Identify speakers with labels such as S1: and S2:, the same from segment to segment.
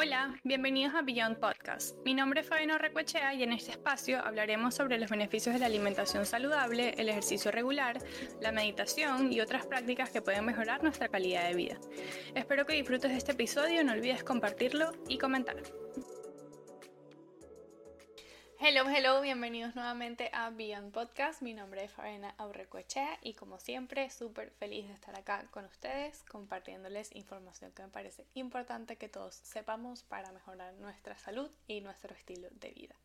S1: Hola, bienvenidos a Beyond Podcast. Mi nombre es Fabiano Recuechea y en este espacio hablaremos sobre los beneficios de la alimentación saludable, el ejercicio regular, la meditación y otras prácticas que pueden mejorar nuestra calidad de vida. Espero que disfrutes de este episodio, no olvides compartirlo y comentar. Hello, hello, bienvenidos nuevamente a Beyond Podcast. Mi nombre es Fabiana Aurrecoechea y como siempre, súper feliz de estar acá con ustedes compartiéndoles información que me parece importante que todos sepamos para mejorar nuestra salud y nuestro estilo de vida.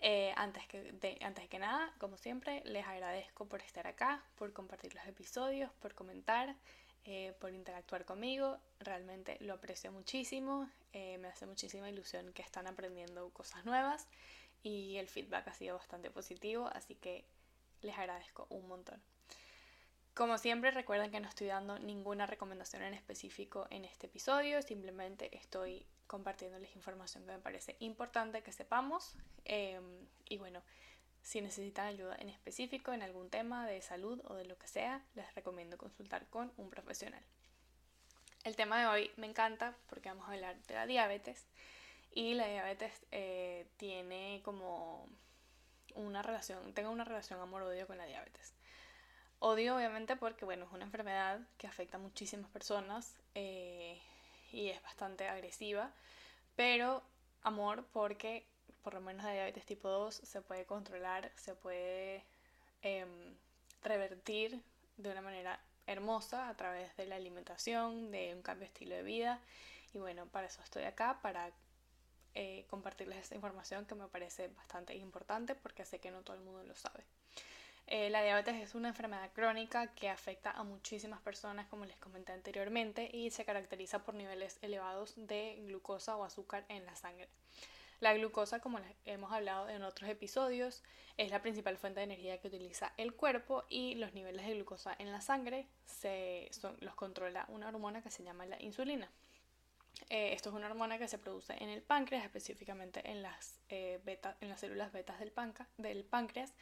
S1: Eh, antes, que, antes que nada, como siempre, les agradezco por estar acá, por compartir los episodios, por comentar, eh, por interactuar conmigo. Realmente lo aprecio muchísimo. Eh, me hace muchísima ilusión que están aprendiendo cosas nuevas y el feedback ha sido bastante positivo, así que les agradezco un montón. Como siempre, recuerden que no estoy dando ninguna recomendación en específico en este episodio, simplemente estoy compartiéndoles información que me parece importante que sepamos. Em, y bueno, si necesitan ayuda en específico en algún tema de salud o de lo que sea, les recomiendo consultar con un profesional. El tema de hoy me encanta porque vamos a hablar de la diabetes y la diabetes eh, tiene como una relación, tengo una relación amor-odio con la diabetes. Odio obviamente porque, bueno, es una enfermedad que afecta a muchísimas personas eh, y es bastante agresiva, pero amor porque por lo menos la diabetes tipo 2 se puede controlar, se puede em, revertir de una manera hermosa a través de la alimentación, de un cambio de estilo de vida. Y bueno, para eso estoy acá, para eh, compartirles esta información que me parece bastante importante porque sé que no todo el mundo lo sabe. Eh, la diabetes es una enfermedad crónica que afecta a muchísimas personas, como les comenté anteriormente, y se caracteriza por niveles elevados de glucosa o azúcar en la sangre. La glucosa, como hemos hablado en otros episodios, es la principal fuente de energía que utiliza el cuerpo y los niveles de glucosa en la sangre se, los controla una hormona que se llama la insulina. Eh, esto es una hormona que se produce en el páncreas, específicamente en las, eh, en las células betas del, del páncreas.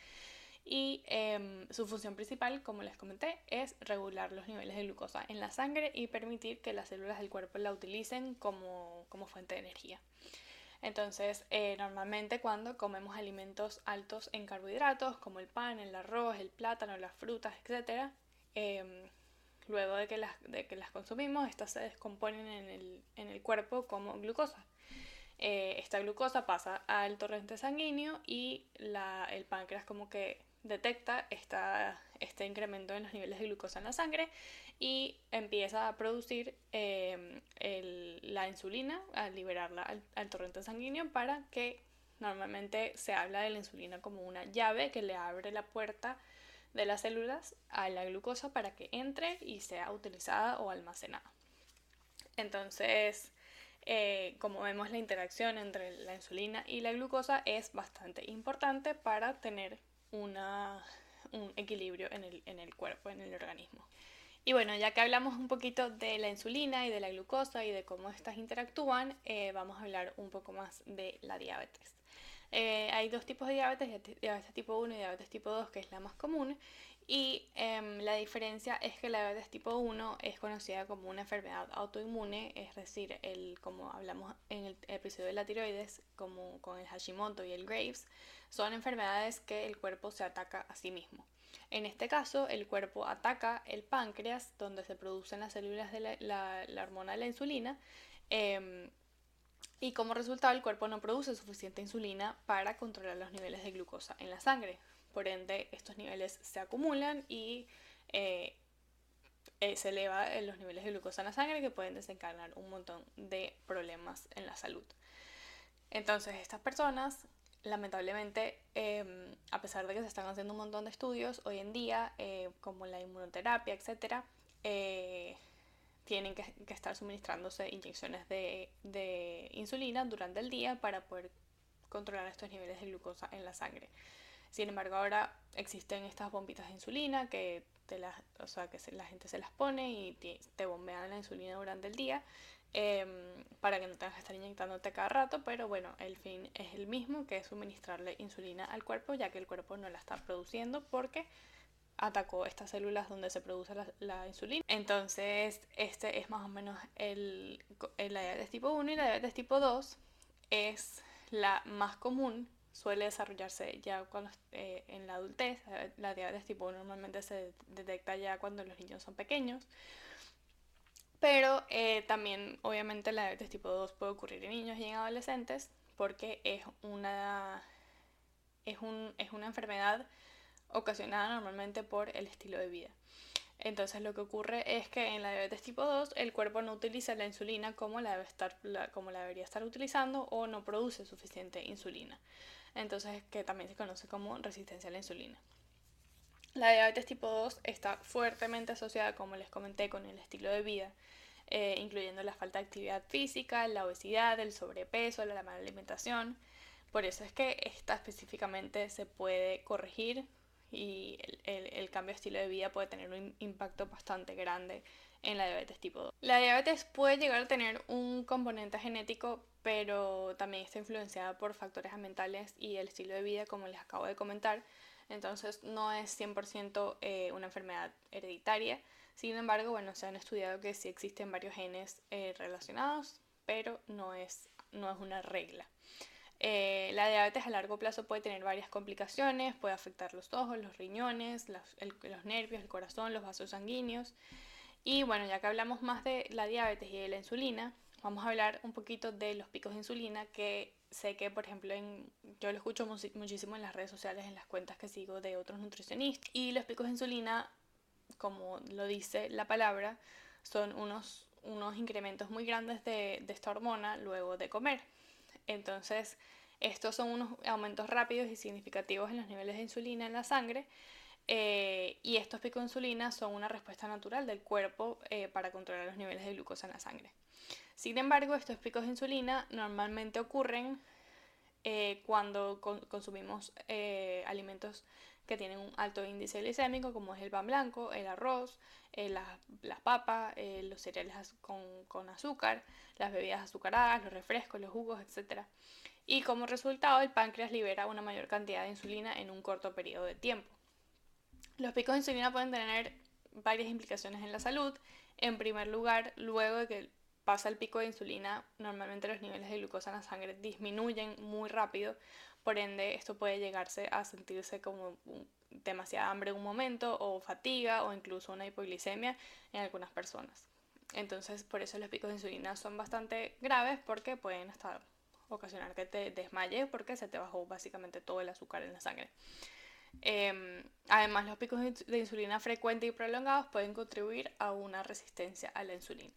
S1: Y em, su función principal, como les comenté, es regular los niveles de glucosa en la sangre y permitir que las células del cuerpo la utilicen como, fuente de energía. Entonces, eh, normalmente cuando comemos alimentos altos en carbohidratos, como el pan, el arroz, el plátano, las frutas, etc., Luego de que las, de que las consumimos, estas se descomponen en el, en el cuerpo como glucosa. Eh, esta glucosa pasa al torrente sanguíneo y la, el páncreas como que detecta esta, este incremento en los niveles de glucosa en la sangre y empieza a producir em, el, la insulina, a liberarla al, al, torrente sanguíneo para que normalmente se habla de la insulina como una llave que le abre la puerta de las células a la glucosa para que entre y sea utilizada o almacenada. Entonces, eh, como vemos, la interacción entre la insulina y la glucosa es bastante importante para tener un equilibrio en el cuerpo, en el organismo. Y bueno, ya que hablamos un poquito de la insulina y de la glucosa y de cómo estas interactúan, eh, vamos a hablar un poco más de la diabetes. Eh, hay dos tipos de diabetes, diabetes tipo 1 y diabetes tipo 2, que es la más común. Y em, la diferencia es que la diabetes tipo 1 es conocida como una enfermedad autoinmune, es decir, el, como hablamos en el episodio de la tiroides, como con el Hashimoto y el Graves, son enfermedades que el cuerpo se ataca a sí mismo. En este caso, el cuerpo ataca el páncreas, donde se producen las células de la, hormona de la insulina, em, y como resultado el cuerpo no produce suficiente insulina para controlar los niveles de glucosa en la sangre. Por ende, estos niveles se acumulan y eh, eh, se elevan los niveles de glucosa en la sangre que pueden desencadenar un montón de problemas en la salud. Entonces, estas personas, lamentablemente, em, a pesar de que se están haciendo un montón de estudios hoy en día, eh, como la inmunoterapia, etc., tienen que, estar suministrándose inyecciones de, insulina durante el día para poder controlar estos niveles de glucosa en la sangre. Sin embargo, ahora existen estas bombitas de insulina que la gente se las pone y te, bombean la insulina durante el día em, para que no tengas que estar inyectándote cada rato, pero bueno, el fin es el mismo, que es suministrarle insulina al cuerpo, ya que el cuerpo no la está produciendo porque atacó estas células donde se produce la, insulina. Entonces, este es más o menos el, la diabetes tipo 1 y la diabetes tipo 2 es la más común, suele desarrollarse ya cuando, eh, en la adultez. La diabetes tipo 1 normalmente se detecta ya cuando los niños son pequeños. Pero eh, también, obviamente, la diabetes tipo 2 puede ocurrir en niños y en adolescentes porque es una, es un, es una enfermedad ocasionada normalmente por el estilo de vida. Entonces lo que ocurre es que en la diabetes tipo 2 el cuerpo no utiliza la insulina como la, debe estar, como la debería estar utilizando o no produce suficiente insulina. Entonces que también se conoce como resistencia a la insulina. La diabetes tipo 2 está fuertemente asociada, como les comenté, con el estilo de vida, eh, incluyendo la falta de actividad física, la obesidad, el sobrepeso, la mala alimentación. Por eso es que esta específicamente se puede corregir y el, cambio de estilo de vida puede tener un impacto bastante grande en la diabetes tipo 2. La diabetes puede llegar a tener un componente genético, pero también está influenciada por factores ambientales y el estilo de vida, como les acabo de comentar. Entonces no es 100% eh, una enfermedad hereditaria. Sin embargo, bueno, se han estudiado que sí existen varios genes eh, relacionados, pero no es, no es una regla. Eh, la diabetes a largo plazo puede tener varias complicaciones, puede afectar los ojos, los riñones, los, nervios, el corazón, los vasos sanguíneos. Y bueno, ya que hablamos más de la diabetes y de la insulina, vamos a hablar un poquito de los picos de insulina que sé que, por ejemplo, en, yo lo escucho muchísimo en las redes sociales, en las cuentas que sigo de otros nutricionistas. Y los picos de insulina, como lo dice la palabra, son unos, unos incrementos muy grandes de esta hormona luego de comer. Entonces, estos son unos aumentos rápidos y significativos en los niveles de insulina en la sangre. Eh, y estos picos de insulina son una respuesta natural del cuerpo eh, para controlar los niveles de glucosa en la sangre. Sin embargo, estos picos de insulina normalmente ocurren eh, cuando consumimos alimentos que tienen un alto índice glicémico, como es el pan blanco, el arroz, las, papas, los cereales con, con azúcar, las bebidas azucaradas, los refrescos, los jugos, etc. Y como resultado, el páncreas libera una mayor cantidad de insulina en un corto periodo de tiempo. Los picos de insulina pueden tener varias implicaciones en la salud. En primer lugar, luego de que pasa el pico de insulina, normalmente los niveles de glucosa en la sangre disminuyen muy rápido, por ende esto puede llegarse a sentirse como demasiada hambre en un momento o fatiga o incluso una hipoglicemia en algunas personas. Entonces, por eso los picos de insulina son bastante graves porque pueden hasta ocasionar que te desmayes porque se te bajó básicamente todo el azúcar en la sangre. Em, además, los picos de insulina frecuentes y prolongados pueden contribuir a una resistencia a la insulina,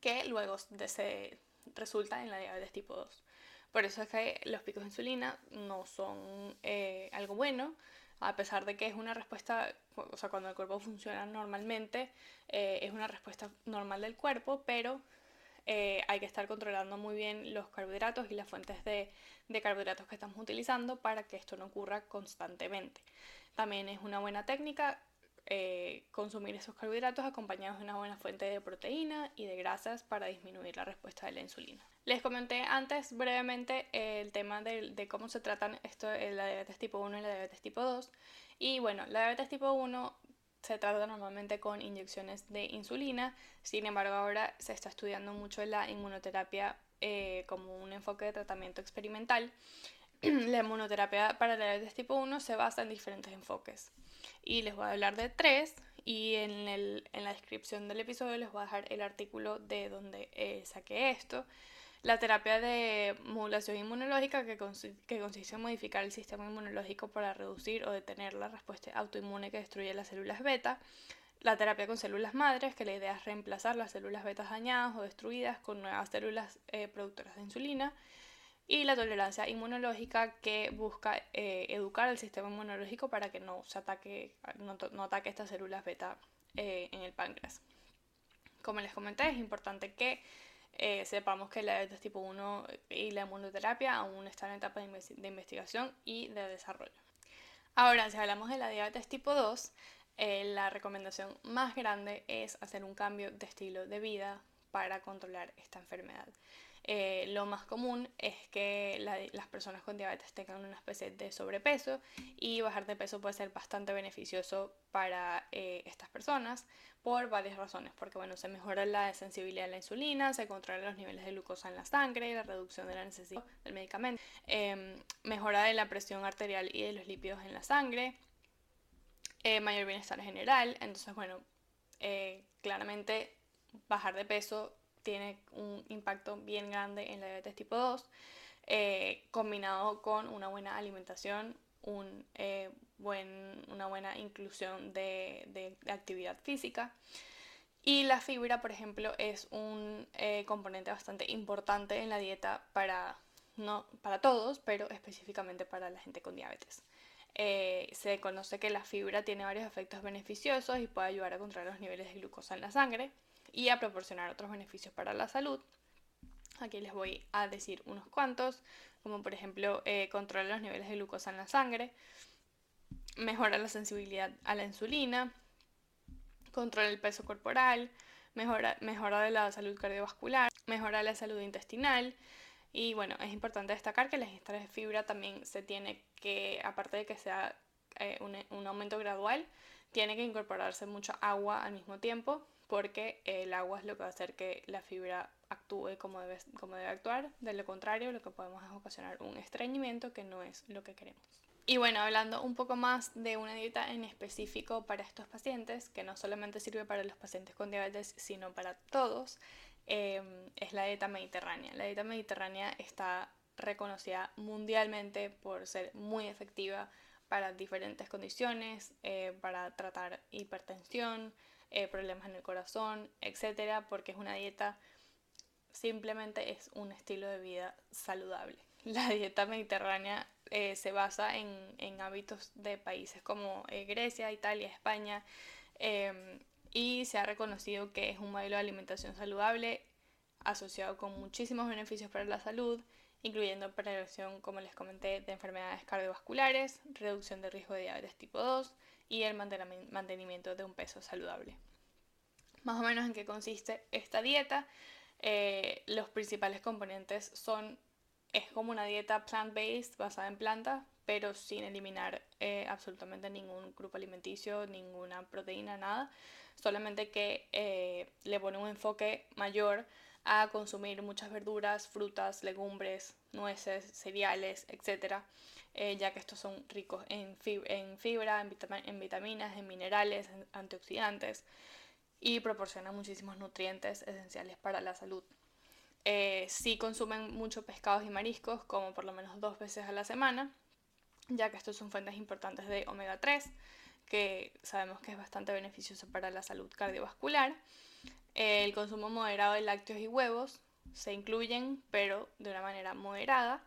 S1: que luego se resulta en la diabetes tipo 2. Por eso es que los picos de insulina no son eh, algo bueno, a pesar de que es una respuesta, o sea, cuando el cuerpo funciona normalmente, eh, es una respuesta normal del cuerpo, pero eh, hay que estar controlando muy bien los carbohidratos y las fuentes de, carbohidratos que estamos utilizando para que esto no ocurra constantemente. También es una buena técnica eh, consumir esos carbohidratos acompañados de una buena fuente de proteína y de grasas para disminuir la respuesta de la insulina. Les comenté antes brevemente el tema de, cómo se tratan esto, la diabetes tipo 1 y la diabetes tipo 2. Y bueno, la diabetes tipo 1 se trata normalmente con inyecciones de insulina, sin embargo ahora se está estudiando mucho la inmunoterapia eh, como un enfoque de tratamiento experimental. la inmunoterapia para la diabetes tipo 1 se basa en diferentes enfoques y les voy a hablar de tres y en, el, en la descripción del episodio les voy a dejar el artículo de donde eh, saqué esto. La terapia de modulación inmunológica, que, consiste en modificar el sistema inmunológico para reducir o detener la respuesta autoinmune que destruye las células beta. La terapia con células madres, que la idea es reemplazar las células beta dañadas o destruidas con nuevas células eh, productoras de insulina. Y la tolerancia inmunológica, que busca eh, educar al sistema inmunológico para que no, se ataque, no, ataque estas células beta eh, en el páncreas. Como les comenté, es importante que eh, sepamos que la diabetes tipo 1 y la inmunoterapia aún están en etapa de, investigación y de desarrollo. Ahora, si hablamos de la diabetes tipo 2, eh, la recomendación más grande es hacer un cambio de estilo de vida para controlar esta enfermedad. Eh, lo más común es que las personas con diabetes tengan una especie de sobrepeso y bajar de peso puede ser bastante beneficioso para eh, estas personas por varias razones, porque bueno, se mejora la sensibilidad a la insulina, se controlan los niveles de glucosa en la sangre, la reducción de la necesidad del medicamento, em, mejora de la presión arterial y de los lípidos en la sangre, eh, mayor bienestar general, entonces bueno, claramente bajar de peso tiene un impacto bien grande en la diabetes tipo 2, eh, combinado con una buena alimentación, un, eh, buen, una buena inclusión de, actividad física. Y la fibra, por ejemplo, es un eh, componente bastante importante en la dieta para, no, para todos, pero específicamente para la gente con diabetes. se conoce que la fibra tiene varios efectos beneficiosos y puede ayudar a controlar los niveles de glucosa en la sangre, y a proporcionar otros beneficios para la salud. Aquí les voy a decir unos cuantos, como por ejemplo eh, controlar los niveles de glucosa en la sangre, mejora la sensibilidad a la insulina, controla el peso corporal, mejora, la salud cardiovascular, mejora la salud intestinal. Y bueno, es importante destacar que la ingesta de fibra también se tiene que, aparte de que sea eh, un, un aumento gradual, tiene que incorporarse mucha agua al mismo tiempo porque el agua es lo que va a hacer que la fibra actúe como debe, como debe actuar. De lo contrario, lo que podemos es ocasionar un estreñimiento que no es lo que queremos. Y bueno, hablando un poco más de una dieta en específico para estos pacientes, que no solamente sirve para los pacientes con diabetes, sino para todos, em, es la dieta mediterránea. La dieta mediterránea está reconocida mundialmente por ser muy efectiva para diferentes condiciones, eh, para tratar hipertensión, eh, problemas en el corazón, etcétera, porque es una dieta, simplemente es un estilo de vida saludable. La dieta mediterránea eh, se basa en, hábitos de países como eh, Grecia, Italia, España, em, y se ha reconocido que es un modelo de alimentación saludable asociado con muchísimos beneficios para la salud, incluyendo prevención, como les comenté, de enfermedades cardiovasculares, reducción de riesgo de diabetes tipo 2, y el mantenimiento de un peso saludable. Más o menos en qué consiste esta dieta. Eh, los principales componentes son, es como una dieta plant-based basada en plantas, pero sin eliminar eh, absolutamente ningún grupo alimenticio, ninguna proteína, nada. Solamente que eh, le pone un enfoque mayor a consumir muchas verduras, frutas, legumbres, nueces, cereales, etc. Eh, ya que estos son ricos en, fibra, en, vitaminas, en minerales, en antioxidantes y proporcionan muchísimos nutrientes esenciales para la salud. Eh, si consumen mucho pescados y mariscos, como por lo menos dos veces a la semana, ya que estos son fuentes importantes de omega 3, que sabemos que es bastante beneficioso para la salud cardiovascular. el consumo moderado de lácteos y huevos se incluyen, pero de una manera moderada.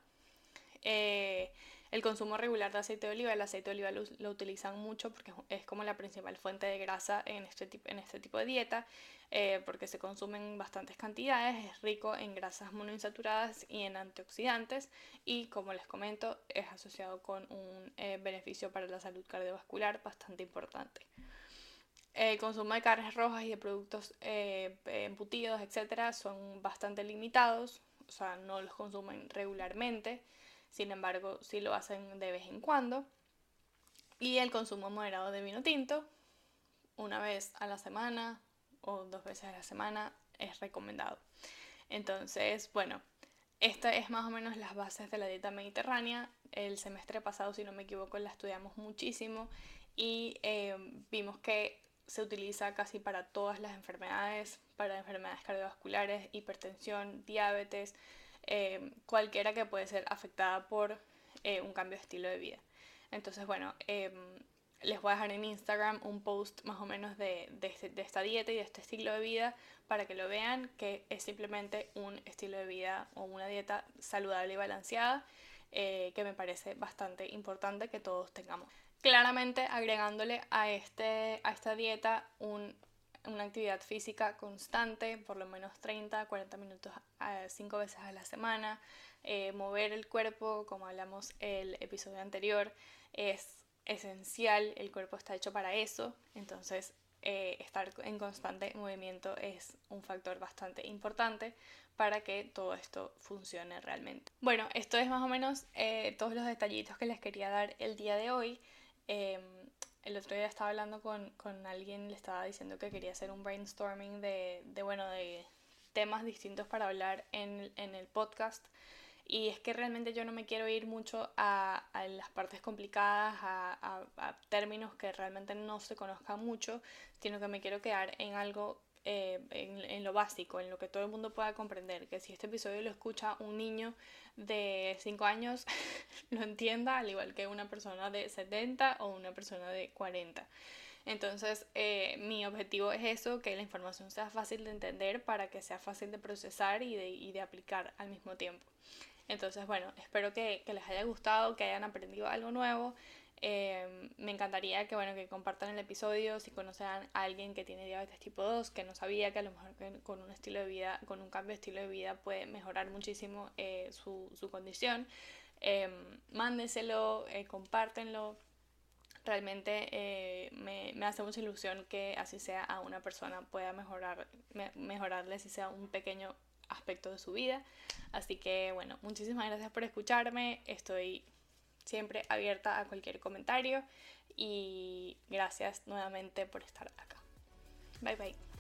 S1: Eh, el consumo regular de aceite de oliva, el aceite de oliva lo, utilizan mucho porque es como la principal fuente de grasa en este, este tipo de dieta, eh, porque se consumen bastantes cantidades, es rico en grasas monoinsaturadas y en antioxidantes y como les comento es asociado con un eh, beneficio para la salud cardiovascular bastante importante. El consumo de carnes rojas y de productos eh, embutidos, etcétera, son bastante limitados, o sea, no los consumen regularmente sin embargo sí lo hacen de vez en cuando. Y el consumo moderado de vino tinto, una vez a la semana o dos veces a la semana, es recomendado. Entonces, bueno, esta es más o menos las bases de la dieta mediterránea. El semestre pasado, si no me equivoco, la estudiamos muchísimo y eh, vimos que se utiliza casi para todas las enfermedades, para enfermedades cardiovasculares, hipertensión, diabetes, eh, cualquiera que puede ser afectada por eh, un cambio de estilo de vida. Entonces, bueno, em, les voy a dejar en Instagram un post más o menos de, este, de, esta dieta y de este estilo de vida para que lo vean, que es simplemente un estilo de vida o una dieta saludable y balanceada, eh, que me parece bastante importante que todos tengamos. Claramente agregándole a, este, a esta dieta un una actividad física constante, por lo menos 30, 40 minutos 5 veces a la semana. Eh, mover el cuerpo, como hablamos el episodio anterior, es esencial, el cuerpo está hecho para eso, entonces eh, estar en constante movimiento es un factor bastante importante para que todo esto funcione realmente. Bueno, esto es más o menos eh, todos los detallitos que les quería dar el día de hoy. Em, el otro día estaba hablando con, con, alguien, le estaba diciendo que quería hacer un brainstorming de, de bueno, de temas distintos para hablar en, en, el podcast. Y es que realmente yo no me quiero ir mucho a, a las partes complicadas, a, a, términos que realmente no se conozcan mucho, sino que me quiero quedar en algo eh, en, lo básico, en lo que todo el mundo pueda comprender, que si este episodio lo escucha un niño de 5 años, lo entienda, al igual que una persona de 70 o una persona de 40. Entonces, eh, mi objetivo es eso, que la información sea fácil de entender para que sea fácil de procesar y de, aplicar al mismo tiempo. Entonces, bueno, espero que les haya gustado, que hayan aprendido algo nuevo. Em, me encantaría que, bueno, que compartan el episodio si conocen a alguien que tiene diabetes tipo 2, que no sabía que a lo mejor con un estilo de vida, con un cambio de estilo de vida puede mejorar muchísimo eh, su, su, condición. Mándeselo, eh, compártenlo. Realmente eh, me, me, hace mucha ilusión que así sea a una persona pueda mejorar, me, mejorarle si sea un pequeño aspecto de su vida. Así que bueno, muchísimas gracias por escucharme. Estoy siempre abierta a cualquier comentario y gracias nuevamente por estar acá. Bye bye.